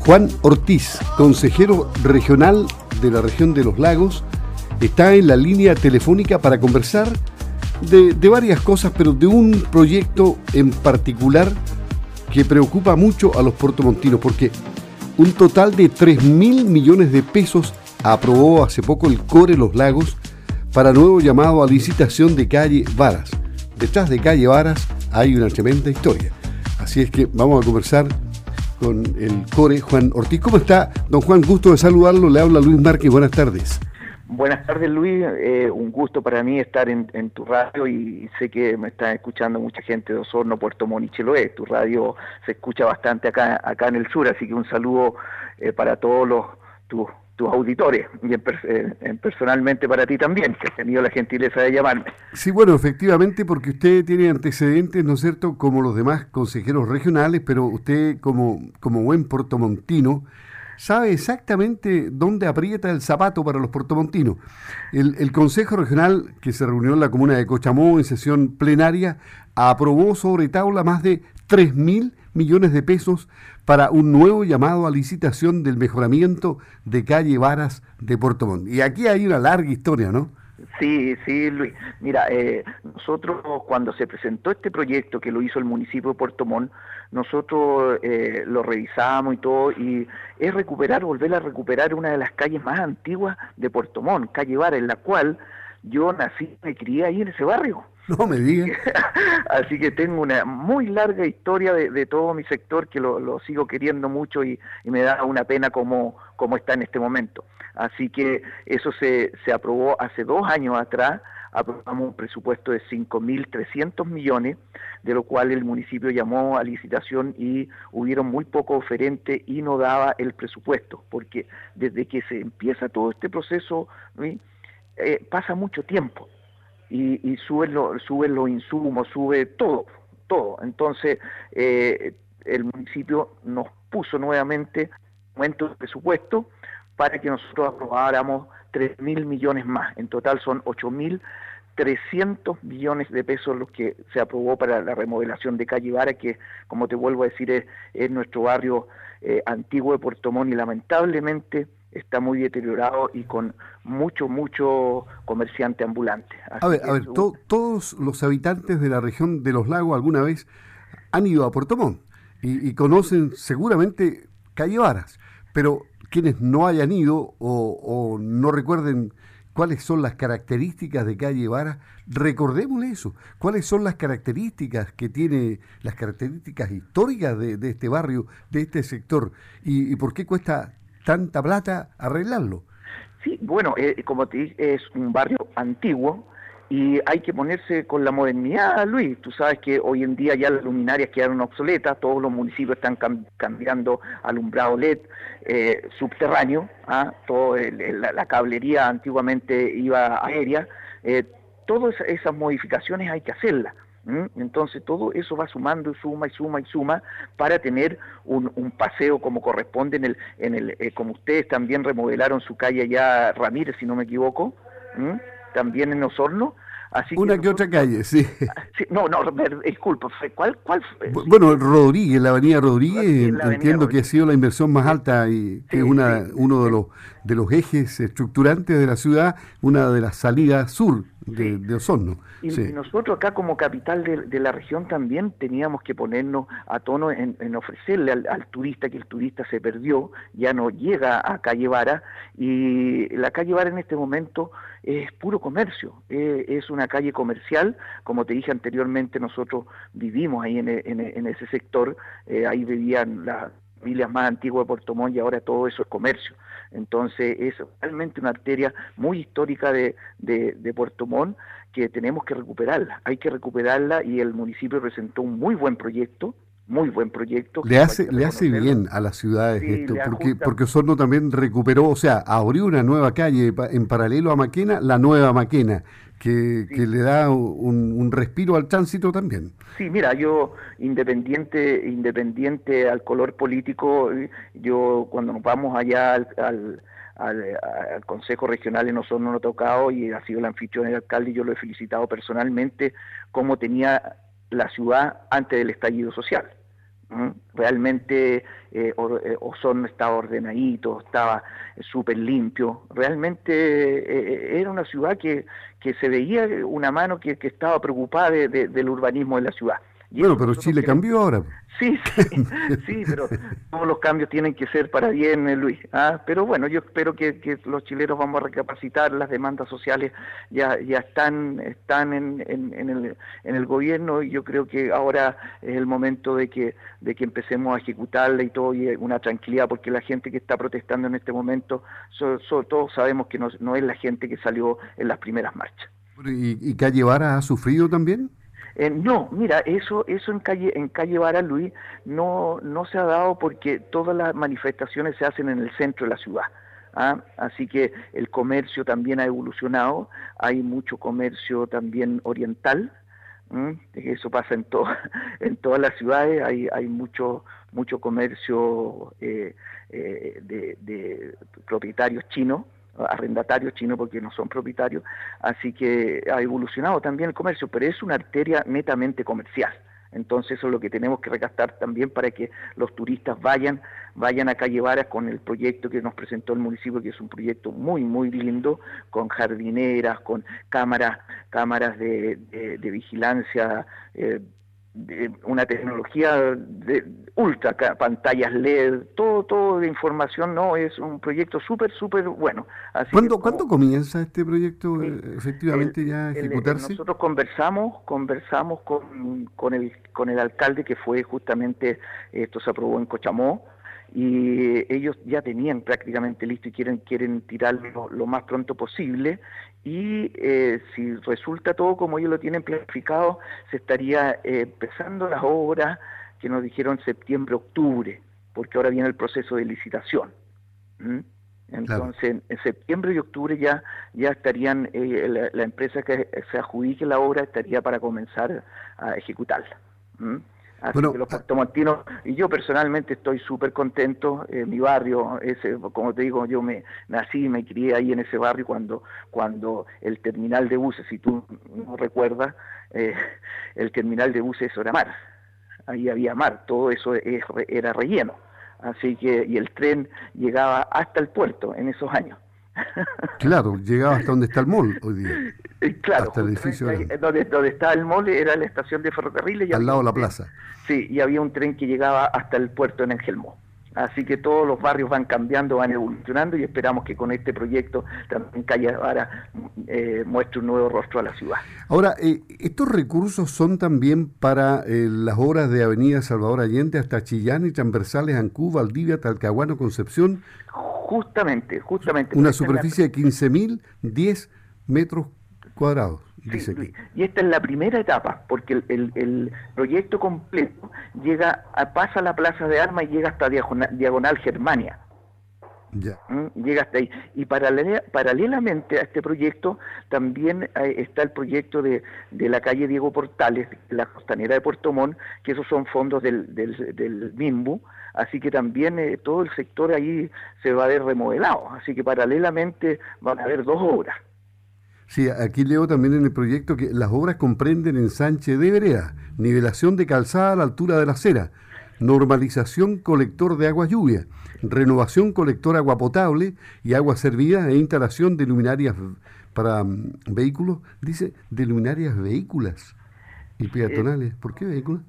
Juan Ortiz, consejero regional de la región de los lagos, está en la línea telefónica para conversar de, varias cosas, pero de un proyecto en particular que preocupa mucho a los puertomontinos, porque un total de 3 mil millones de pesos aprobó hace poco el CORE Los Lagos para nuevo llamado a licitación de calle Varas. Detrás de calle Varas hay una tremenda historia. Así es que vamos a conversar con el core Juan Ortiz. ¿Cómo está, don Juan? Gusto de saludarlo. Le habla Luis Márquez. Buenas tardes. Buenas tardes, Luis. Eh, un gusto para mí estar en, tu radio y sé que me está escuchando mucha gente de Osorno, Puerto Montt y Chiloé. Tu radio se escucha bastante acá, acá en el sur, así que un saludo eh, para todos los tus tus auditores y eh, en, personalmente para ti también, que has tenido la gentileza de llamarme. Sí, bueno, efectivamente, porque usted tiene antecedentes, ¿no es cierto?, como los demás consejeros regionales, pero usted como, como buen portomontino sabe exactamente dónde aprieta el zapato para los portomontinos. El, Consejo Regional que se reunió en la comuna de Cochamó en sesión plenaria aprobó sobre tabla más de 3.000 millones de pesos para un nuevo llamado a licitación del mejoramiento de calle Varas de Puerto. Y aquí hay una larga historia, ¿no? Sí, sí, Luis. Mira, eh, nosotros cuando se presentó este proyecto que lo hizo el municipio de Puerto Montt, nosotros eh, lo revisamos y todo, y es recuperar, volver a recuperar una de las calles más antiguas de Puerto Montt, calle Varas, en la cual yo nací, me crié ahí en ese barrio. No me digas. Así que tengo una muy larga historia de, todo mi sector que lo, sigo queriendo mucho y, me da una pena como, como está en este momento. Así que eso se, se aprobó hace dos años atrás, aprobamos un presupuesto de 5.300 millones, de lo cual el municipio llamó a licitación y hubieron muy poco oferente y no daba el presupuesto, porque desde que se empieza todo este proceso, eh, pasa mucho tiempo y, y suben, los insumos, sube todo, todo. Entonces, eh, el municipio nos puso nuevamente aumento de presupuesto para que nosotros aprobáramos 3 mil millones más. En total son 8 mil 300 millones de pesos los que se aprobó para la remodelación de Calle Vara, que como te vuelvo a decir es, nuestro barrio eh, antiguo de Puerto Montt y lamentablemente está muy deteriorado y con mucho, mucho comerciante ambulante. a ver, a ver todos los habitantes de la región de los lagos alguna vez han ido a Puerto Montt y, conocen seguramente Calle Varas, pero quienes no hayan ido o, no recuerden cuáles son las características de Calle Varas, recordémosle eso, cuáles son las características que tiene, las características históricas de, este barrio, de este sector, y, y por qué cuesta tanta plata arreglarlo. Sí, bueno, eh, como te dije, es un barrio antiguo y hay que ponerse con la modernidad, Luis. Tú sabes que hoy en día ya las luminarias quedaron obsoletas, todos los municipios están cambiando alumbrado LED eh, subterráneo, ¿ah? Todo la, cablería antiguamente iba aérea. Eh, todas esas modificaciones hay que hacerlas. Entonces todo eso va sumando, suma y suma y suma para tener un, paseo como corresponde en el, en el eh, como ustedes también remodelaron su calle allá Ramírez, si no me equivoco, también en Osorno, una que, otra calle, sí. Ah, no, no, disculpa, ¿cuál? cuál bueno, Rodríguez, la avenida Rodríguez, entiendo que ha sido la inversión más alta y que es una, uno de los, de los ejes estructurantes de la ciudad, una de las salidas sur de, Osorno. Y, nosotros acá como capital de, la región también teníamos que ponernos a tono en, ofrecerle al, turista que el turista se perdió, ya no llega a Calle Vara y la Calle Vara en este momento es puro comercio, eh, es una calle comercial, como te dije anteriormente, nosotros vivimos ahí en, en, ese sector, eh, ahí vivían las familias más antiguas de Puerto Montt y ahora todo eso es comercio. Entonces es realmente una arteria muy histórica de, de, Puerto Montt que tenemos que recuperarla, hay que recuperarla y el municipio presentó un muy buen proyecto, muy buen proyecto. Le hace, le hace bien a las ciudades esto, porque, porque Osorno también recuperó, o sea, abrió una nueva calle en paralelo a Maquena, la nueva Maquena, que, le da un, respiro al tránsito también. Sí, mira, yo independiente, independiente al color político, yo cuando nos vamos allá al, al al, Consejo Regional en Osorno no ha tocado y ha sido el anfitrión del alcalde y yo lo he felicitado personalmente como tenía la ciudad antes del estallido social Realmente eh, eh, Osorno estaba ordenadito, estaba súper limpio. Realmente eh, era una ciudad que, que se veía una mano que, que estaba preocupada del urbanismo de la ciudad. Bueno, pero Chile cambió ahora. Sí, sí, sí, pero todos los cambios tienen que ser para bien, eh, Luis. ¿ah? Pero bueno, yo espero que, los chilenos vamos a recapacitar, las demandas sociales ya, ya están, están en, en, el, en el gobierno y yo creo que ahora es el momento de que, de que empecemos a ejecutarla y todo, y una tranquilidad, porque la gente que está protestando en este momento, todos sabemos que no, no, es la gente que salió en las primeras marchas. ¿Y, y Calle Vara ha sufrido también? Eh, no, mira, eso, eso en calle, en calle Vara, Luis, no, no se ha dado porque todas las manifestaciones se hacen en el centro de la ciudad. ¿ah? Así que el comercio también ha evolucionado, hay mucho comercio también oriental, eso pasa en, to en todas las ciudades, hay, hay mucho, mucho comercio eh, eh, de, de propietarios chinos arrendatarios chinos porque no son propietarios, así que ha evolucionado también el comercio, pero es una arteria netamente comercial. Entonces eso es lo que tenemos que recastar también para que los turistas vayan, vayan a Calle Varas con el proyecto que nos presentó el municipio, que es un proyecto muy, muy lindo, con jardineras, con cámaras, cámaras de, de, vigilancia eh, una tecnología de ultra pantallas LED, todo todo de información, no es un proyecto súper súper bueno. Así ¿Cuándo, comienza este proyecto eh, efectivamente ya a ejecutarse? nosotros conversamos conversamos con, con el con el alcalde que fue justamente esto se aprobó en Cochamó y ellos ya tenían prácticamente listo y quieren quieren tirarlo lo más pronto posible y eh, si resulta todo como ellos lo tienen planificado se estaría eh, empezando las obras que nos dijeron septiembre octubre porque ahora viene el proceso de licitación entonces en septiembre y octubre ya ya estarían eh, la, empresa que se adjudique la obra estaría para comenzar a ejecutarla Así que los puertomontinos, y yo personalmente estoy súper contento, en mi barrio, ese, como te digo, yo me nací y me crié ahí en ese barrio cuando, cuando el terminal de buses, si tú no recuerdas, eh, el terminal de buses era mar, ahí había mar, todo eso era relleno, así que, y el tren llegaba hasta el puerto en esos años. Claro, llegaba hasta donde está el mall hoy día. Claro, hasta el edificio donde, donde está el mall era la estación de ferrocarriles. Y Al lado de la plaza. Sí, y había un tren que llegaba hasta el puerto en Engelmo. Así que todos los barrios van cambiando, van evolucionando y esperamos que con este proyecto también Calle Vara eh, muestre un nuevo rostro a la ciudad. Ahora, eh, ¿estos recursos son también para eh, las obras de Avenida Salvador Allende hasta Chillán y transversales Ancú, Valdivia, Talcahuano, Concepción? Justamente, justamente. Una superficie de 15.010 metros cuadrados. y esta es la primera etapa, porque el, proyecto completo llega a, pasa a la Plaza de Armas y llega hasta Diagonal, Germania. Ya. ¿Mm? Llega hasta ahí. Y paralelamente a este proyecto también eh, está el proyecto de, de, la calle Diego Portales, la costanera de Puerto Montt, que esos son fondos del, del, del MIMBU, así que también eh, todo el sector ahí se va a ver remodelado, así que paralelamente van a haber dos obras. Sí, aquí leo también en el proyecto que las obras comprenden ensanche de brea, nivelación de calzada a la altura de la acera, normalización colector de agua lluvia, renovación colector agua potable y agua servida e instalación de luminarias para mm, vehículos, dice de luminarias vehículas y peatonales. ¿Por qué vehículos?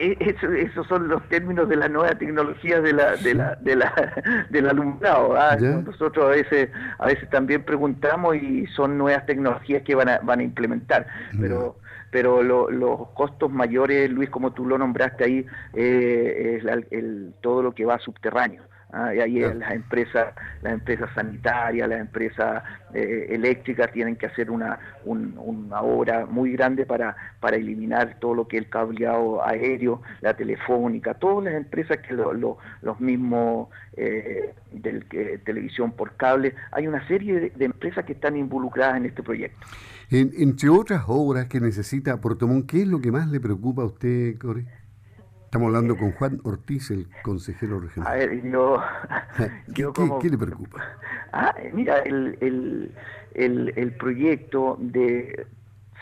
E, esos son los términos de la nueva tecnología de la, de la, de la, del alumbrado. ¿ah? Nosotros a veces, a veces también preguntamos y son nuevas tecnologías que van a, van a implementar, pero pero los costos mayores, Luis, como tú lo nombraste ahí, eh, es el, todo lo que va subterráneo. Ah, y ahí las empresas, las empresas sanitarias, las empresas eh, eléctricas tienen que hacer una, una obra muy grande para, para eliminar todo lo que es el cableado aéreo, la telefónica, todas las empresas que los mismos eh, del, televisión por cable, hay una serie de, empresas que están involucradas en este proyecto. entre otras obras que necesita Puerto Montt, ¿qué es lo que más le preocupa a usted, Corey? Estamos hablando con Juan Ortiz, el consejero regional. A ver, yo... ¿Qué, le preocupa? Ah, mira, el, el, el, el proyecto de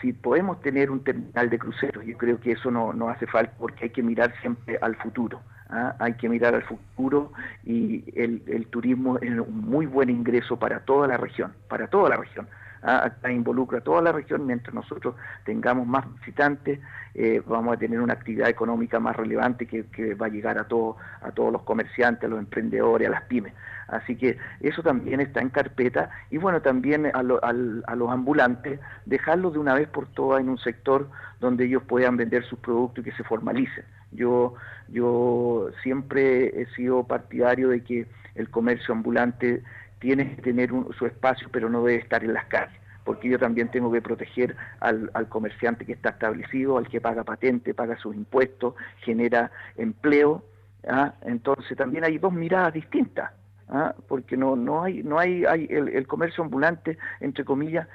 si podemos tener un terminal de cruceros, yo creo que eso no, no hace falta porque hay que mirar siempre al futuro. ¿ah? Hay que mirar al futuro y el, el turismo es un muy buen ingreso para toda la región, para toda la región. ¿Ah? involucra a toda la región, mientras nosotros tengamos más visitantes, eh, vamos a tener una actividad económica más relevante que, va a llegar a, todo, a todos los comerciantes, a los emprendedores, a las pymes. Así que eso también está en carpeta y bueno, también a, a los ambulantes, dejarlos de una vez por todas en un sector donde ellos puedan vender sus productos y que se formalicen. Yo, yo siempre he sido partidario de que el comercio ambulante tiene que tener su espacio, pero no debe estar en las calles, porque yo también tengo que proteger al, comerciante que está establecido, al que paga patente, paga sus impuestos, genera empleo. ¿ah? Entonces también hay dos miradas distintas, ¿ah? porque no, no hay, no hay, hay el, comercio ambulante, entre comillas,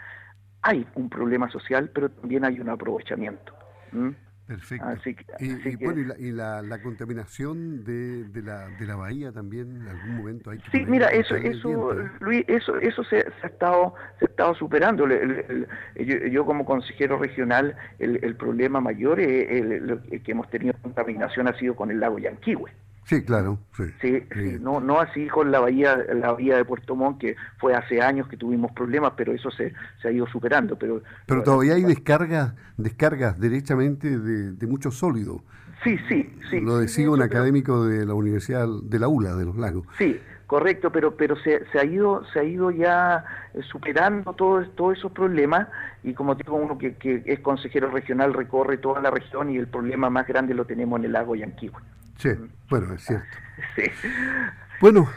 hay un problema social, pero también hay un aprovechamiento. Perfecto. y, bueno, y, la, la, contaminación de, de, la, de la bahía también en algún momento hay que Sí, mira, eso, eso Luis, eso, eso se, ha estado se ha estado superando. yo, como consejero regional, el, el problema mayor es el, que hemos tenido contaminación ha sido con el lago Yanquihue. Sí, claro. Sí, sí, no, no así con la bahía, la bahía de Puerto Montt, que fue hace años que tuvimos problemas, pero eso se, se ha ido superando. Pero, pero todavía hay descargas, descargas derechamente de, de mucho sólido. Sí, sí, sí. Lo decía un académico de la Universidad de la ULA, de los Lagos. Sí, correcto, pero pero se, se ha ido se ha ido ya eh, superando todos todos esos problemas y como digo uno que, que es consejero regional recorre toda la región y el problema más grande lo tenemos en el lago Yanquihue. Sí, bueno, es cierto. Bueno,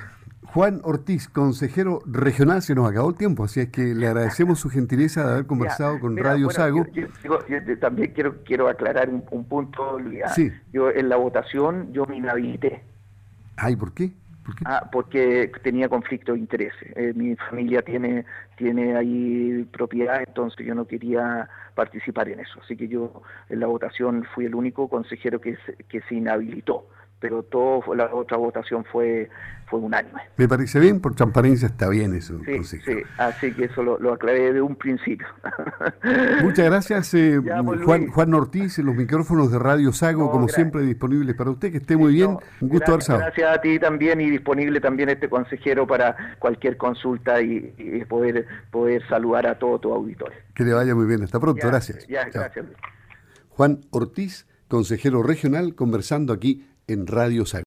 Juan Ortiz, consejero regional, se nos acabó el tiempo, así es que le agradecemos su gentileza de haber conversado con Radio Sago. Yo, también quiero quiero aclarar un, punto, Sí. Yo en la votación yo me inhabilité. Ay, ¿por qué? Ah, porque tenía conflicto de interés. Eh, mi familia tiene tiene ahí propiedad, entonces yo no quería participar en eso. Así que yo en la votación fui el único consejero que que se inhabilitó pero toda la otra votación fue fue unánime. Me parece bien, por transparencia está bien eso. Sí, sí así que eso lo, aclaré de un principio. Muchas gracias, eh, pues, Juan, Juan Ortiz, los micrófonos de Radio Sago, como siempre, disponibles para usted, que esté muy bien, un gusto haber Gracias a ti también y disponible también este consejero para cualquier consulta y, poder, poder saludar a todo tu auditorio. Que le vaya muy bien, hasta pronto, gracias. gracias. Juan Ortiz, consejero regional, conversando aquí en Radio Sago.